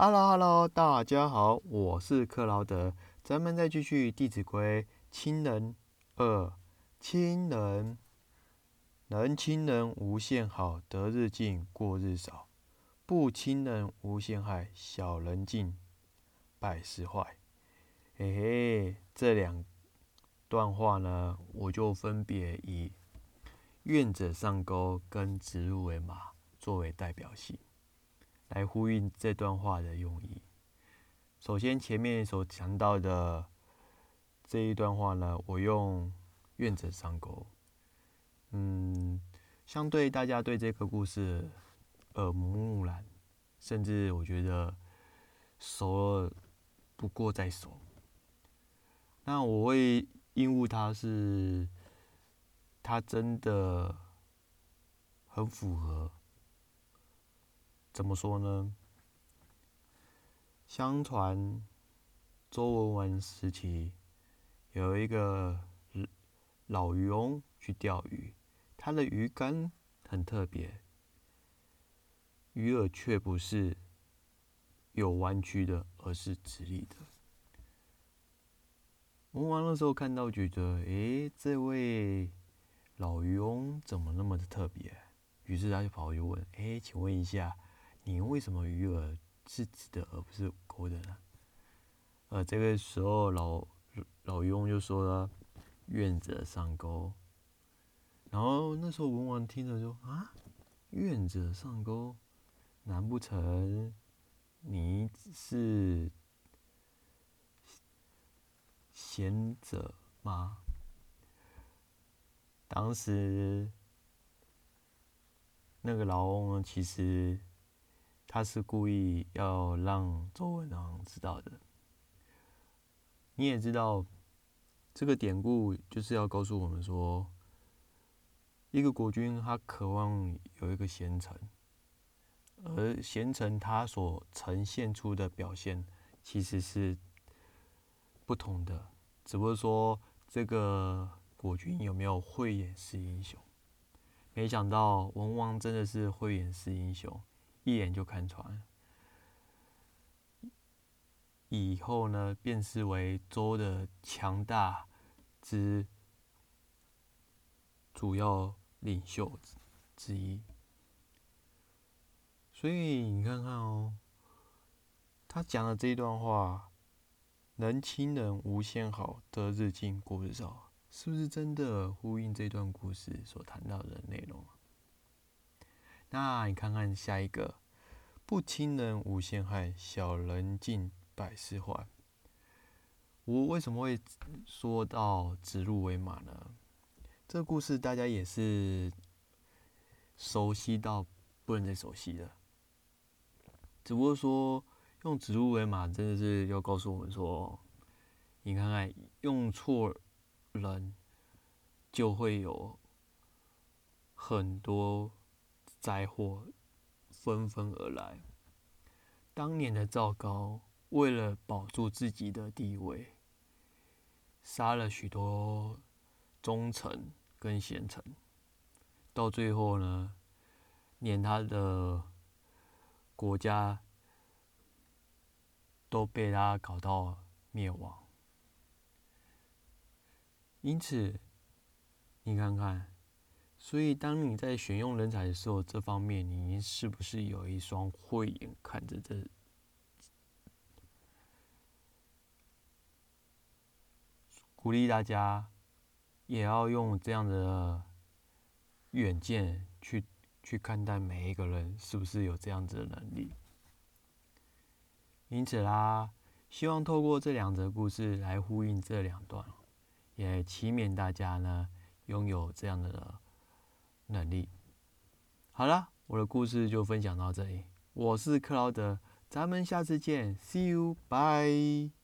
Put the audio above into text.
Hello Hello，大家好，我是克劳德，咱们再继续《弟子规》亲人二，亲人能亲人无限好，得日进，过日少；不亲人无限害，小人进，百事坏。嘿嘿，这两段话呢，我就分别以愿者上钩跟直入为马作为代表性。来呼应这段话的用意。首先，前面所讲到的这一段话呢，我用“愿者上钩”。嗯，相对大家对这个故事耳濡目染，甚至我觉得熟了不过再熟。那我会应误它是，它真的很符合。怎么说呢？相传周文王时期有一个老渔翁去钓鱼，他的鱼竿很特别，鱼饵却不是有弯曲的，而是直立的。文王那时候看到，觉得诶，这位老渔翁怎么那么的特别？于是他就跑去问：诶，请问一下。你为什么鱼饵是直的而不是勾的呢？呃，这个时候老老翁就说了：“愿者上钩。”然后那时候文王听了说：“啊，愿者上钩，难不成你是贤者吗？”当时那个老翁呢，其实。他是故意要让周文王知道的。你也知道，这个典故就是要告诉我们说，一个国君他渴望有一个贤臣，而贤臣他所呈现出的表现其实是不同的，只不过说这个国君有没有慧眼识英雄？没想到文王真的是慧眼识英雄。一眼就看穿，以后呢，便视为周的强大之主要领袖之一。所以你看看哦，他讲的这一段话，“能亲人无限好，得日进，过日少”，是不是真的呼应这段故事所谈到的内容？那你看看下一个，不亲人无限害，小人尽百事坏。我为什么会说到指鹿为马呢？这个故事大家也是熟悉到不能再熟悉了。只不过说用指鹿为马，真的是要告诉我们说，你看看用错人，就会有很多。灾祸纷纷而来。当年的赵高为了保住自己的地位，杀了许多忠臣跟贤臣，到最后呢，连他的国家都被他搞到灭亡。因此，你看看。所以，当你在选用人才的时候，这方面你是不是有一双慧眼看着这？鼓励大家也要用这样的远见去去看待每一个人，是不是有这样子的能力？因此啦，希望透过这两则故事来呼应这两段，也祈勉大家呢拥有这样的。能力，好了，我的故事就分享到这里。我是克劳德，咱们下次见，See you，bye。